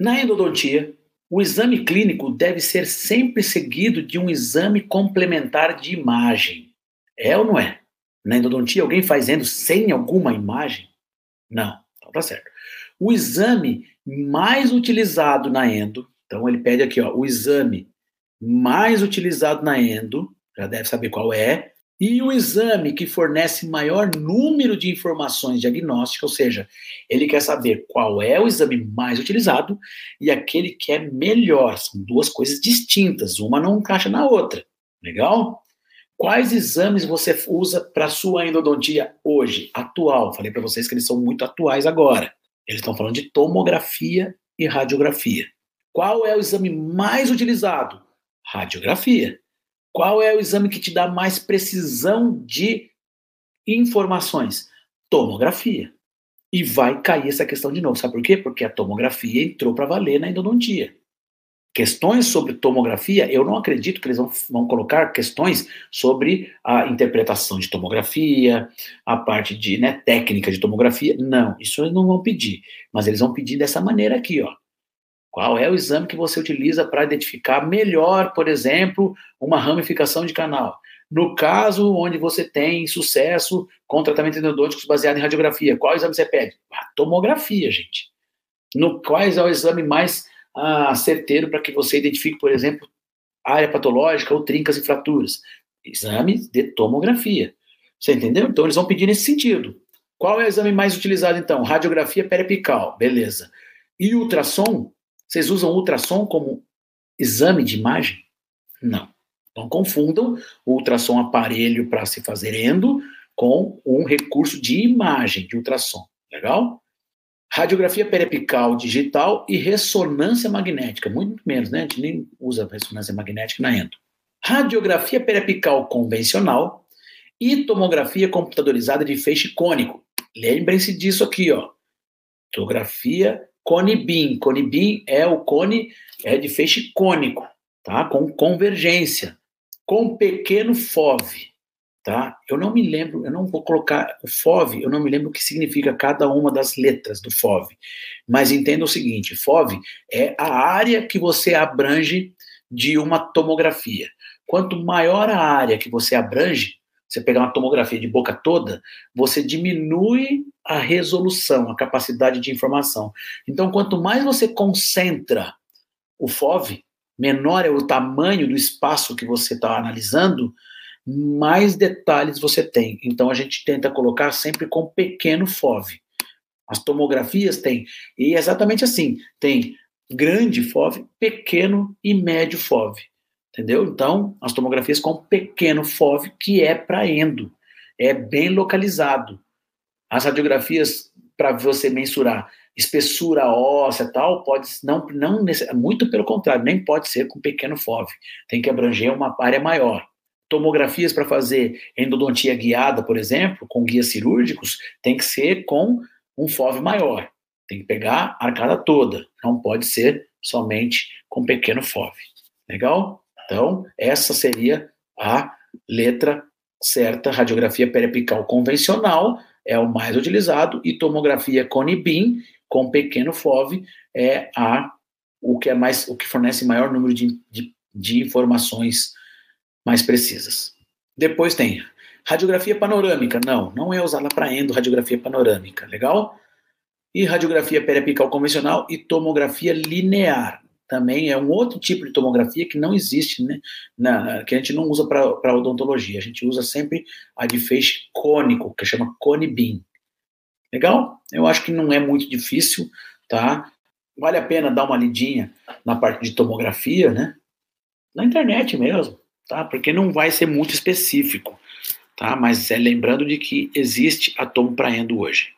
Na endodontia, o exame clínico deve ser sempre seguido de um exame complementar de imagem. É ou não é? Na endodontia, alguém faz endo sem alguma imagem? Não, então tá certo. O exame mais utilizado na endo, então ele pede aqui, ó, o exame mais utilizado na endo, já deve saber qual é, e o exame que fornece maior número de informações diagnósticas, ou seja, ele quer saber qual é o exame mais utilizado e aquele que é melhor. São duas coisas distintas, uma não encaixa na outra. Legal? Quais exames você usa para sua endodontia hoje, atual? Falei para vocês que eles são muito atuais agora. Eles estão falando de tomografia e radiografia. Qual é o exame mais utilizado? Radiografia. Qual é o exame que te dá mais precisão de informações? Tomografia. E vai cair essa questão de novo. Sabe por quê? Porque a tomografia entrou para valer na endodontia. Questões sobre tomografia, eu não acredito que eles vão, vão colocar questões sobre a interpretação de tomografia, a parte de né, técnica de tomografia. Não, isso eles não vão pedir. Mas eles vão pedir dessa maneira aqui, ó. Qual é o exame que você utiliza para identificar melhor, por exemplo, uma ramificação de canal? No caso onde você tem sucesso com tratamento endodônticos baseado em radiografia, qual exame você pede? A tomografia, gente. No quais é o exame mais ah, certeiro para que você identifique, por exemplo, área patológica ou trincas e fraturas? Exame de tomografia. Você entendeu? Então eles vão pedir nesse sentido. Qual é o exame mais utilizado então? Radiografia periapical, beleza. E ultrassom? Vocês usam ultrassom como exame de imagem? Não. Não confundam o ultrassom aparelho para se fazer endo com um recurso de imagem de ultrassom. Legal? Radiografia periapical digital e ressonância magnética. Muito menos, né? A gente nem usa ressonância magnética na endo. Radiografia periapical convencional e tomografia computadorizada de feixe cônico. Lembrem-se disso aqui, ó. Tomografia Cone beam é o cone é de feixe cônico, tá? Com convergência, com pequeno FOV, tá? Eu não me lembro, eu não vou colocar o FOV, eu não me lembro o que significa cada uma das letras do FOV, mas entenda o seguinte, FOV é a área que você abrange de uma tomografia. Quanto maior a área que você abrange, você pegar uma tomografia de boca toda, você diminui a resolução, a capacidade de informação. Então, quanto mais você concentra o FOV, menor é o tamanho do espaço que você está analisando, mais detalhes você tem. Então, a gente tenta colocar sempre com pequeno FOV. As tomografias têm, e é exatamente assim: tem grande FOV, pequeno e médio FOV. Entendeu? Então, as tomografias com pequeno FOV, que é para endo, é bem localizado. As radiografias, para você mensurar espessura óssea tal, pode não, não muito pelo contrário, nem pode ser com pequeno FOV. Tem que abranger uma área maior. Tomografias para fazer endodontia guiada, por exemplo, com guias cirúrgicos, tem que ser com um FOV maior. Tem que pegar a arcada toda. Não pode ser somente com pequeno FOV. Legal? Então, essa seria a letra certa, radiografia periapical convencional é o mais utilizado e tomografia Conibin com pequeno FOV é a o que é mais o que fornece maior número de, de, de informações mais precisas. Depois tem radiografia panorâmica, não, não é usada para endo radiografia panorâmica, legal? E radiografia periapical convencional e tomografia linear também é um outro tipo de tomografia que não existe, né? Na, que a gente não usa para odontologia. A gente usa sempre a de feixe cônico, que chama cone beam. Legal? Eu acho que não é muito difícil, tá? Vale a pena dar uma lidinha na parte de tomografia, né? Na internet mesmo, tá? Porque não vai ser muito específico, tá? Mas é lembrando de que existe a tomo para endo hoje.